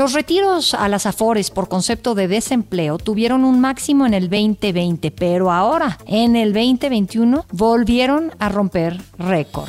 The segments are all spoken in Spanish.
Los retiros a las Afores por concepto de desempleo tuvieron un máximo en el 2020, pero ahora, en el 2021, volvieron a romper récord.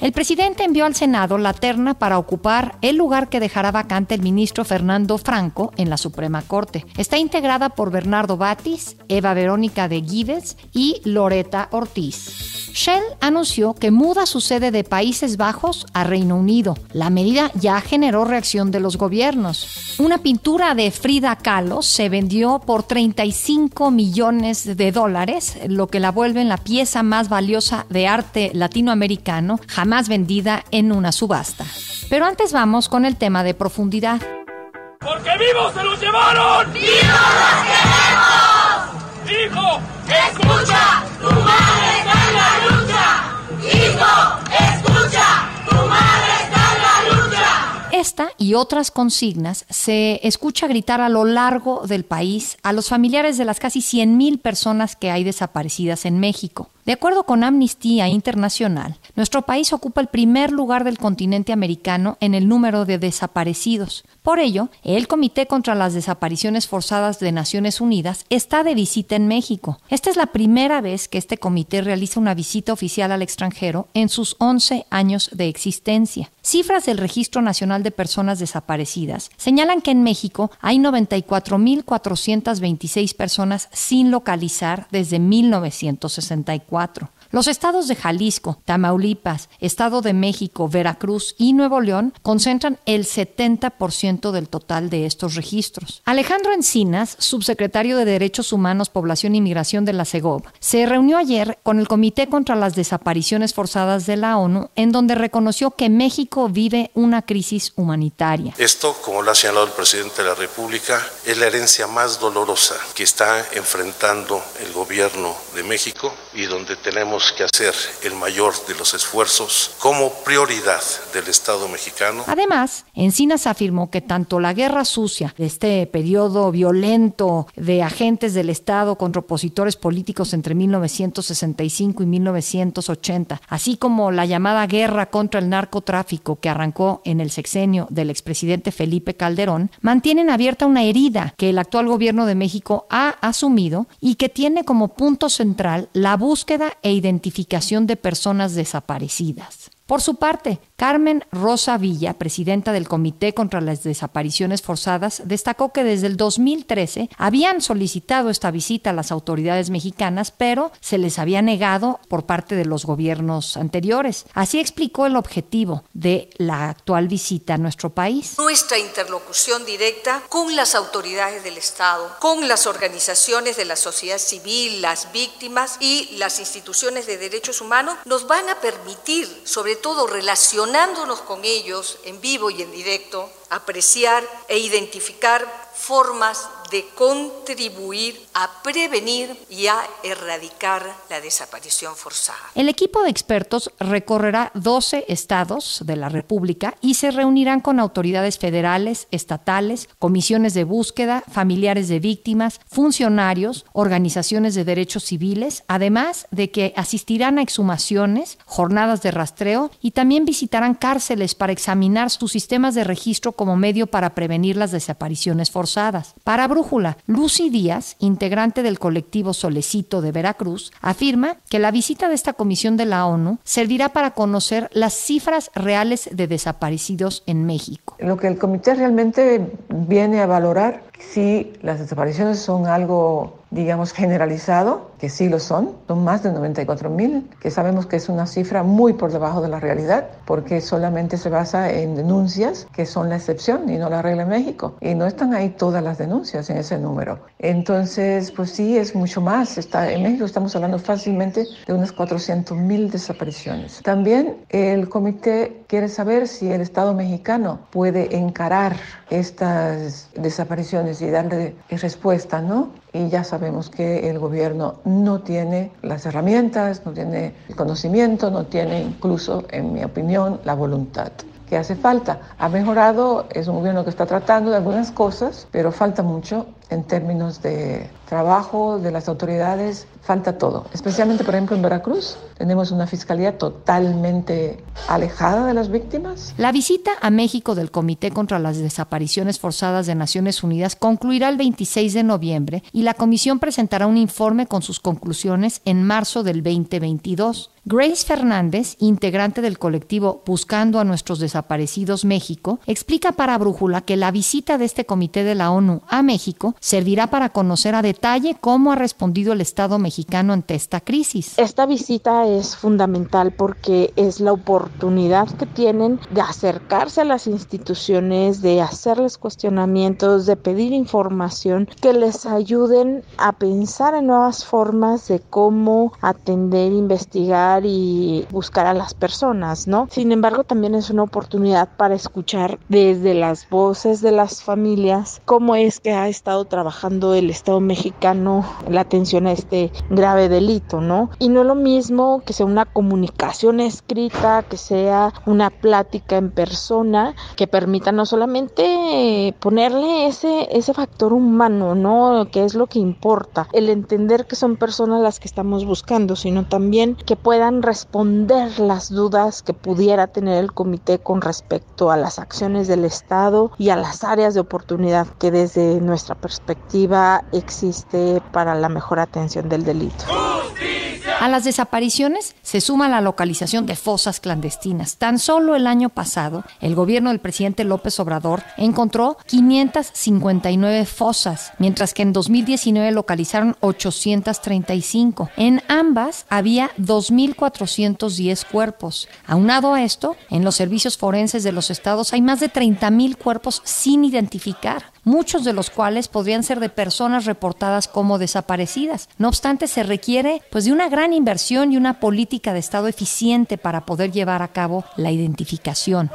El presidente envió al Senado la terna para ocupar el lugar que dejará vacante el ministro Fernando Franco en la Suprema Corte. Está integrada por Bernardo Batis, Eva Verónica de Guides y Loreta Ortiz. Shell anunció que muda su sede de Países Bajos a Reino Unido. La medida ya generó reacción de los gobiernos. Una pintura de Frida Kahlo se vendió por 35 millones de dólares, lo que la vuelve en la pieza más valiosa de arte latinoamericano jamás vendida en una subasta. Pero antes vamos con el tema de profundidad. ¡Porque vivos se los llevaron! ¡Vivos los queremos! ¡Hijo! ¡Escucha! ¡Tu madre Y otras consignas se escucha gritar a lo largo del país a los familiares de las casi 100.000 personas que hay desaparecidas en México. De acuerdo con Amnistía Internacional, nuestro país ocupa el primer lugar del continente americano en el número de desaparecidos. Por ello, el Comité contra las Desapariciones Forzadas de Naciones Unidas está de visita en México. Esta es la primera vez que este comité realiza una visita oficial al extranjero en sus 11 años de existencia. Cifras del Registro Nacional de Personas Desaparecidas señalan que en México hay 94.426 personas sin localizar desde 1964. 4. Los estados de Jalisco, Tamaulipas, Estado de México, Veracruz y Nuevo León concentran el 70% del total de estos registros. Alejandro Encinas, subsecretario de Derechos Humanos, Población y Migración de la CEGOV, se reunió ayer con el Comité contra las Desapariciones Forzadas de la ONU, en donde reconoció que México vive una crisis humanitaria. Esto, como lo ha señalado el presidente de la República, es la herencia más dolorosa que está enfrentando el gobierno de México y donde tenemos que hacer el mayor de los esfuerzos como prioridad del Estado mexicano. Además, Encinas afirmó que tanto la guerra sucia, este periodo violento de agentes del Estado contra opositores políticos entre 1965 y 1980, así como la llamada guerra contra el narcotráfico que arrancó en el sexenio del expresidente Felipe Calderón, mantienen abierta una herida que el actual gobierno de México ha asumido y que tiene como punto central la búsqueda e identificación identificación de personas desaparecidas. Por su parte, Carmen Rosa Villa, presidenta del Comité contra las Desapariciones Forzadas, destacó que desde el 2013 habían solicitado esta visita a las autoridades mexicanas, pero se les había negado por parte de los gobiernos anteriores. Así explicó el objetivo de la actual visita a nuestro país. Nuestra interlocución directa con las autoridades del Estado, con las organizaciones de la sociedad civil, las víctimas y las instituciones de derechos humanos nos van a permitir, sobre todo relacionándonos con ellos en vivo y en directo, apreciar e identificar formas de contribuir a prevenir y a erradicar la desaparición forzada. El equipo de expertos recorrerá 12 estados de la República y se reunirán con autoridades federales, estatales, comisiones de búsqueda, familiares de víctimas, funcionarios, organizaciones de derechos civiles, además de que asistirán a exhumaciones, jornadas de rastreo y también visitarán cárceles para examinar sus sistemas de registro como medio para prevenir las desapariciones forzadas. Para Lucy Díaz, integrante del colectivo Solecito de Veracruz, afirma que la visita de esta comisión de la ONU servirá para conocer las cifras reales de desaparecidos en México. Lo que el comité realmente viene a valorar si las desapariciones son algo digamos, generalizado, que sí lo son, son más de 94 mil, que sabemos que es una cifra muy por debajo de la realidad, porque solamente se basa en denuncias, que son la excepción y no la regla en México. Y no están ahí todas las denuncias en ese número. Entonces, pues sí, es mucho más. Está, en México estamos hablando fácilmente de unas 400 mil desapariciones. También el comité quiere saber si el Estado mexicano puede encarar estas desapariciones y darle respuesta, ¿no? Y ya sabemos que el gobierno no tiene las herramientas, no tiene el conocimiento, no tiene incluso, en mi opinión, la voluntad que hace falta. Ha mejorado, es un gobierno que está tratando de algunas cosas, pero falta mucho en términos de trabajo de las autoridades, falta todo. Especialmente, por ejemplo, en Veracruz tenemos una fiscalía totalmente alejada de las víctimas. La visita a México del Comité contra las Desapariciones Forzadas de Naciones Unidas concluirá el 26 de noviembre y la comisión presentará un informe con sus conclusiones en marzo del 2022. Grace Fernández, integrante del colectivo Buscando a nuestros desaparecidos México, explica para Brújula que la visita de este comité de la ONU a México servirá para conocer a detalle cómo ha respondido el Estado mexicano ante esta crisis. Esta visita es fundamental porque es la oportunidad que tienen de acercarse a las instituciones, de hacerles cuestionamientos, de pedir información que les ayuden a pensar en nuevas formas de cómo atender, investigar y buscar a las personas, ¿no? Sin embargo, también es una oportunidad para escuchar desde las voces de las familias cómo es que ha estado trabajando el Estado mexicano la atención a este grave delito, ¿no? Y no es lo mismo que sea una comunicación escrita, que sea una plática en persona, que permita no solamente ponerle ese, ese factor humano, ¿no? Que es lo que importa, el entender que son personas las que estamos buscando, sino también que puedan responder las dudas que pudiera tener el comité con respecto a las acciones del Estado y a las áreas de oportunidad que desde nuestra perspectiva existe para la mejor atención del delito. A las desapariciones se suma la localización de fosas clandestinas. Tan solo el año pasado, el gobierno del presidente López Obrador encontró 559 fosas, mientras que en 2019 localizaron 835. En ambas había 2.410 cuerpos. Aunado a esto, en los servicios forenses de los estados hay más de 30.000 cuerpos sin identificar muchos de los cuales podrían ser de personas reportadas como desaparecidas. No obstante, se requiere pues de una gran inversión y una política de Estado eficiente para poder llevar a cabo la identificación.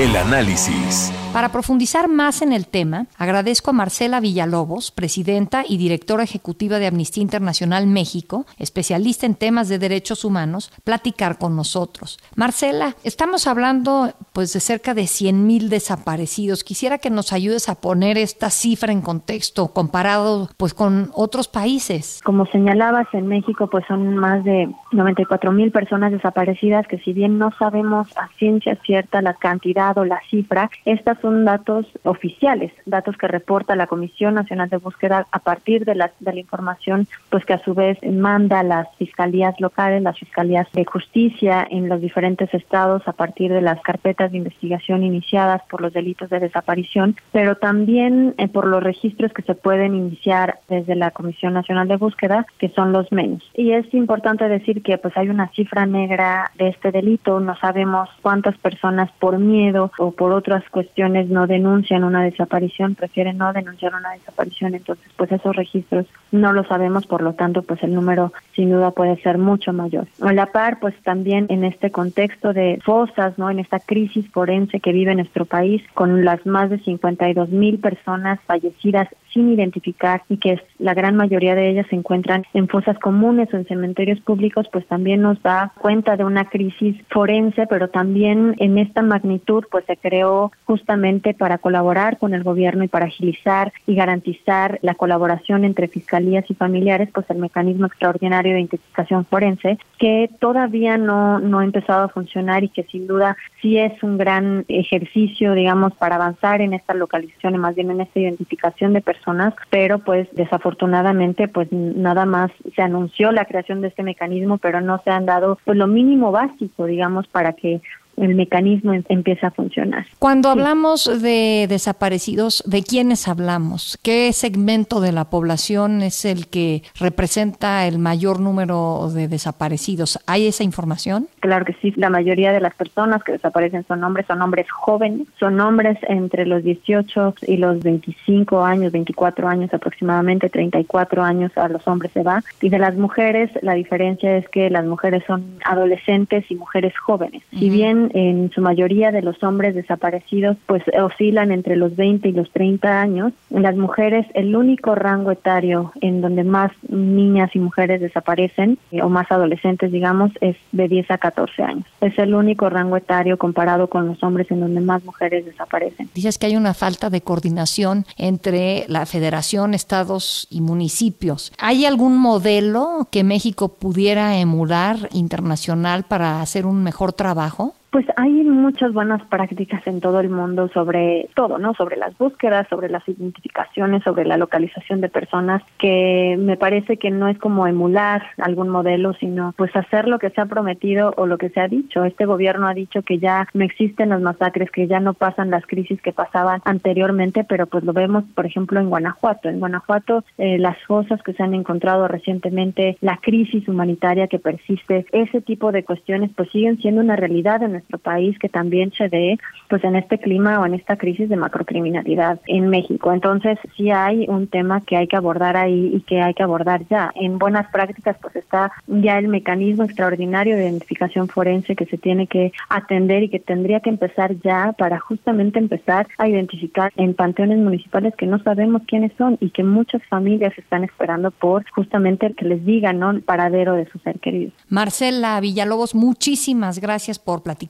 El análisis. Para profundizar más en el tema, agradezco a Marcela Villalobos, presidenta y directora ejecutiva de Amnistía Internacional México, especialista en temas de derechos humanos, platicar con nosotros. Marcela, estamos hablando pues de cerca de 100.000 desaparecidos. Quisiera que nos ayudes a poner esta cifra en contexto comparado pues con otros países. Como señalabas, en México pues son más de 94.000 personas desaparecidas que si bien no sabemos a ciencia cierta la cantidad la cifra, estas son datos oficiales, datos que reporta la Comisión Nacional de Búsqueda a partir de la, de la información pues que a su vez manda las fiscalías locales, las fiscalías de justicia en los diferentes estados a partir de las carpetas de investigación iniciadas por los delitos de desaparición, pero también eh, por los registros que se pueden iniciar desde la Comisión Nacional de Búsqueda, que son los menos. Y es importante decir que pues hay una cifra negra de este delito, no sabemos cuántas personas por miedo o por otras cuestiones no denuncian una desaparición, prefieren no denunciar una desaparición, entonces pues esos registros no lo sabemos, por lo tanto pues el número sin duda puede ser mucho mayor. A la par pues también en este contexto de fosas, ¿no? En esta crisis forense que vive nuestro país con las más de 52 mil personas fallecidas sin identificar y que la gran mayoría de ellas se encuentran en fosas comunes o en cementerios públicos, pues también nos da cuenta de una crisis forense, pero también en esta magnitud pues se creó justamente para colaborar con el gobierno y para agilizar y garantizar la colaboración entre fiscalías y familiares, pues el mecanismo extraordinario de identificación forense, que todavía no, no ha empezado a funcionar y que sin duda sí es un gran ejercicio, digamos, para avanzar en esta localización y más bien en esta identificación de personas personas, pero pues desafortunadamente pues nada más se anunció la creación de este mecanismo, pero no se han dado pues lo mínimo básico, digamos, para que el mecanismo em, empieza a funcionar. Cuando hablamos de desaparecidos, ¿de quiénes hablamos? ¿Qué segmento de la población es el que representa el mayor número de desaparecidos? ¿Hay esa información? Claro que sí, la mayoría de las personas que desaparecen son hombres, son hombres jóvenes, son hombres entre los 18 y los 25 años, 24 años aproximadamente, 34 años a los hombres se va. Y de las mujeres, la diferencia es que las mujeres son adolescentes y mujeres jóvenes. Si bien en su mayoría de los hombres desaparecidos pues oscilan entre los 20 y los 30 años. Las mujeres el único rango etario en donde más niñas y mujeres desaparecen eh, o más adolescentes digamos es de 10 a 14 años. Es el único rango etario comparado con los hombres en donde más mujeres desaparecen. Dices que hay una falta de coordinación entre la federación, estados y municipios. ¿Hay algún modelo que México pudiera emular internacional para hacer un mejor trabajo? Pues hay muchas buenas prácticas en todo el mundo sobre todo, ¿no? Sobre las búsquedas, sobre las identificaciones, sobre la localización de personas, que me parece que no es como emular algún modelo, sino pues hacer lo que se ha prometido o lo que se ha dicho. Este gobierno ha dicho que ya no existen las masacres, que ya no pasan las crisis que pasaban anteriormente, pero pues lo vemos, por ejemplo, en Guanajuato. En Guanajuato, eh, las cosas que se han encontrado recientemente, la crisis humanitaria que persiste, ese tipo de cuestiones pues siguen siendo una realidad en nuestro país que también se dé pues en este clima o en esta crisis de macrocriminalidad en México. Entonces sí hay un tema que hay que abordar ahí y que hay que abordar ya. En buenas prácticas pues está ya el mecanismo extraordinario de identificación forense que se tiene que atender y que tendría que empezar ya para justamente empezar a identificar en panteones municipales que no sabemos quiénes son y que muchas familias están esperando por justamente que les digan ¿no? el paradero de su ser querido. Marcela Villalobos, muchísimas gracias por platicar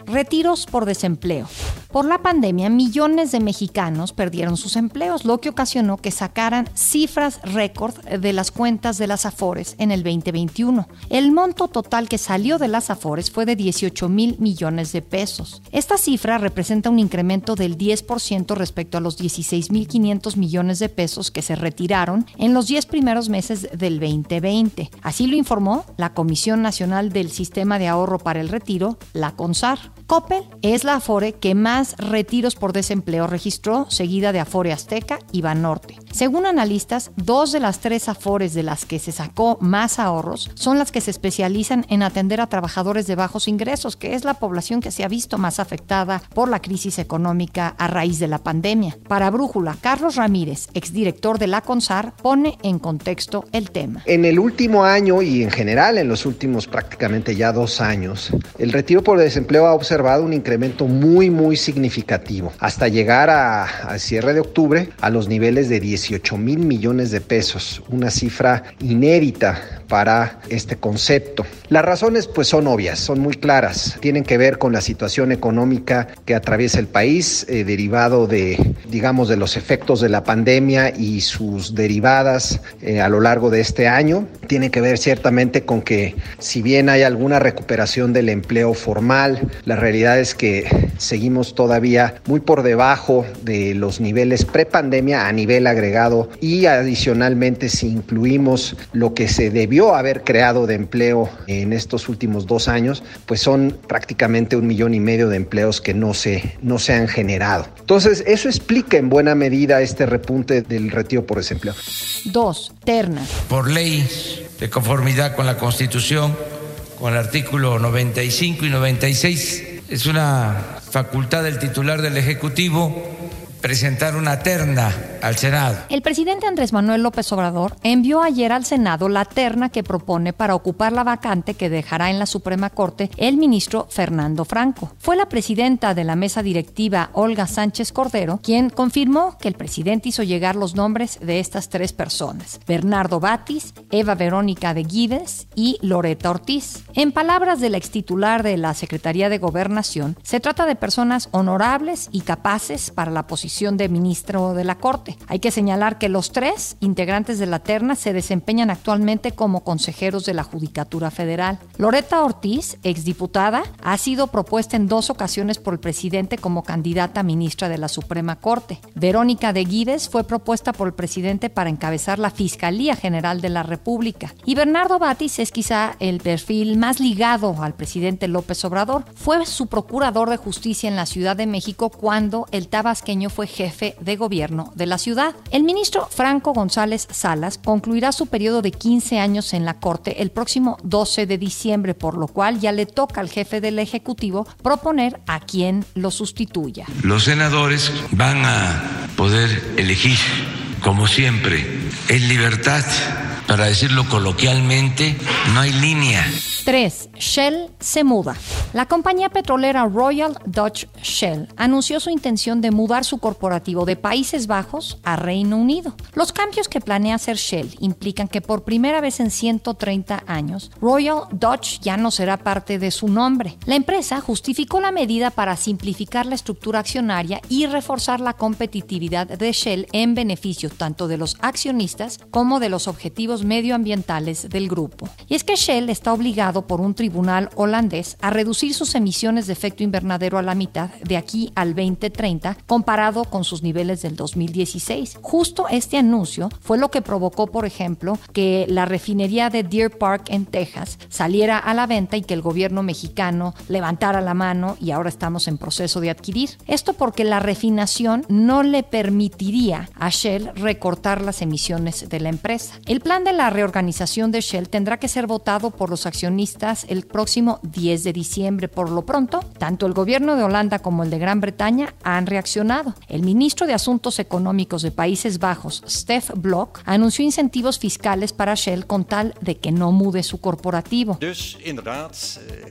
Retiros por desempleo. Por la pandemia, millones de mexicanos perdieron sus empleos, lo que ocasionó que sacaran cifras récord de las cuentas de las Afores en el 2021. El monto total que salió de las Afores fue de 18 mil millones de pesos. Esta cifra representa un incremento del 10% respecto a los 16 mil 500 millones de pesos que se retiraron en los 10 primeros meses del 2020. Así lo informó la Comisión Nacional del Sistema de Ahorro para el Retiro, la CONSAR. Coppel es la Afore que más retiros por desempleo registró, seguida de Afore Azteca y Banorte. Según analistas, dos de las tres Afores de las que se sacó más ahorros son las que se especializan en atender a trabajadores de bajos ingresos, que es la población que se ha visto más afectada por la crisis económica a raíz de la pandemia. Para Brújula, Carlos Ramírez, exdirector de la CONSAR, pone en contexto el tema. En el último año y en general en los últimos prácticamente ya dos años, el retiro por desempleo ha observado un incremento muy, muy significativo, hasta llegar al cierre de octubre a los niveles de 18 mil millones de pesos, una cifra inédita para este concepto. Las razones pues son obvias, son muy claras, tienen que ver con la situación económica que atraviesa el país, eh, derivado de, digamos, de los efectos de la pandemia y sus derivadas eh, a lo largo de este año. Tiene que ver ciertamente con que si bien hay alguna recuperación del empleo formal, la realidad es que seguimos todavía muy por debajo de los niveles prepandemia a nivel agregado y adicionalmente si incluimos lo que se debió haber creado de empleo en estos últimos dos años, pues son prácticamente un millón y medio de empleos que no se, no se han generado. Entonces, eso explica en buena medida este repunte del retiro por desempleo. Dos, ternas. Por ley, de conformidad con la Constitución, con el artículo 95 y 96 es una facultad del titular del Ejecutivo presentar una terna al Senado. El presidente Andrés Manuel López Obrador envió ayer al Senado la terna que propone para ocupar la vacante que dejará en la Suprema Corte el ministro Fernando Franco. Fue la presidenta de la mesa directiva, Olga Sánchez Cordero, quien confirmó que el presidente hizo llegar los nombres de estas tres personas, Bernardo Batis, Eva Verónica de Guides y Loreta Ortiz. En palabras de la extitular de la Secretaría de Gobernación, se trata de personas honorables y capaces para la posición de ministro de la Corte. Hay que señalar que los tres integrantes de la terna se desempeñan actualmente como consejeros de la Judicatura Federal. Loreta Ortiz, exdiputada, ha sido propuesta en dos ocasiones por el presidente como candidata a ministra de la Suprema Corte. Verónica de Guides fue propuesta por el presidente para encabezar la Fiscalía General de la República. Y Bernardo Batis es quizá el perfil más ligado al presidente López Obrador. Fue su procurador de justicia en la Ciudad de México cuando el tabasqueño fue fue jefe de gobierno de la ciudad. El ministro Franco González Salas concluirá su periodo de 15 años en la Corte el próximo 12 de diciembre, por lo cual ya le toca al jefe del Ejecutivo proponer a quien lo sustituya. Los senadores van a poder elegir, como siempre, en libertad para decirlo coloquialmente, no hay línea. 3. Shell se muda. La compañía petrolera Royal Dutch Shell anunció su intención de mudar su corporativo de Países Bajos a Reino Unido. Los cambios que planea hacer Shell implican que por primera vez en 130 años, Royal Dutch ya no será parte de su nombre. La empresa justificó la medida para simplificar la estructura accionaria y reforzar la competitividad de Shell en beneficio tanto de los accionistas como de los objetivos medioambientales del grupo. Y es que Shell está obligado por un tribunal holandés a reducir sus emisiones de efecto invernadero a la mitad de aquí al 2030 comparado con sus niveles del 2016. Justo este anuncio fue lo que provocó, por ejemplo, que la refinería de Deer Park en Texas saliera a la venta y que el gobierno mexicano levantara la mano y ahora estamos en proceso de adquirir. Esto porque la refinación no le permitiría a Shell recortar las emisiones de la empresa. El plan de la reorganización de Shell tendrá que ser votado por los accionistas el próximo 10 de diciembre. Por lo pronto, tanto el gobierno de Holanda como el de Gran Bretaña han reaccionado. El ministro de Asuntos Económicos de Países Bajos, Stef Blok, anunció incentivos fiscales para Shell con tal de que no mude su corporativo.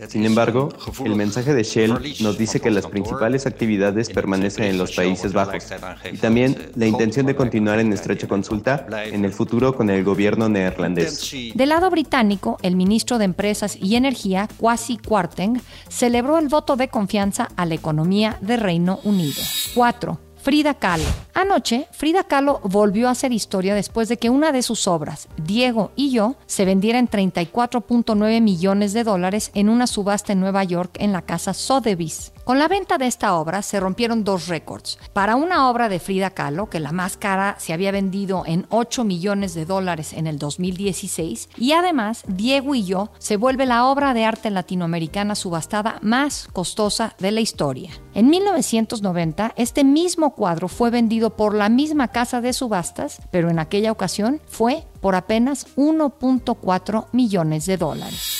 Sin embargo, el mensaje de Shell nos dice que las principales actividades permanecen en los Países Bajos y también la intención de continuar en estrecha consulta en el futuro con el gobierno neerlandés. Del lado británico, el ministro de Empresas y Energía, Kwasi Kwarteng, celebró el voto de confianza a la economía de Reino Unido. 4. Frida Kahlo. Anoche, Frida Kahlo volvió a hacer historia después de que una de sus obras, Diego y yo, se vendiera en 34.9 millones de dólares en una subasta en Nueva York en la casa Sotheby's. Con la venta de esta obra se rompieron dos récords. Para una obra de Frida Kahlo, que la más cara se había vendido en 8 millones de dólares en el 2016, y además Diego y yo se vuelve la obra de arte latinoamericana subastada más costosa de la historia. En 1990, este mismo cuadro fue vendido por la misma casa de subastas, pero en aquella ocasión fue por apenas 1.4 millones de dólares.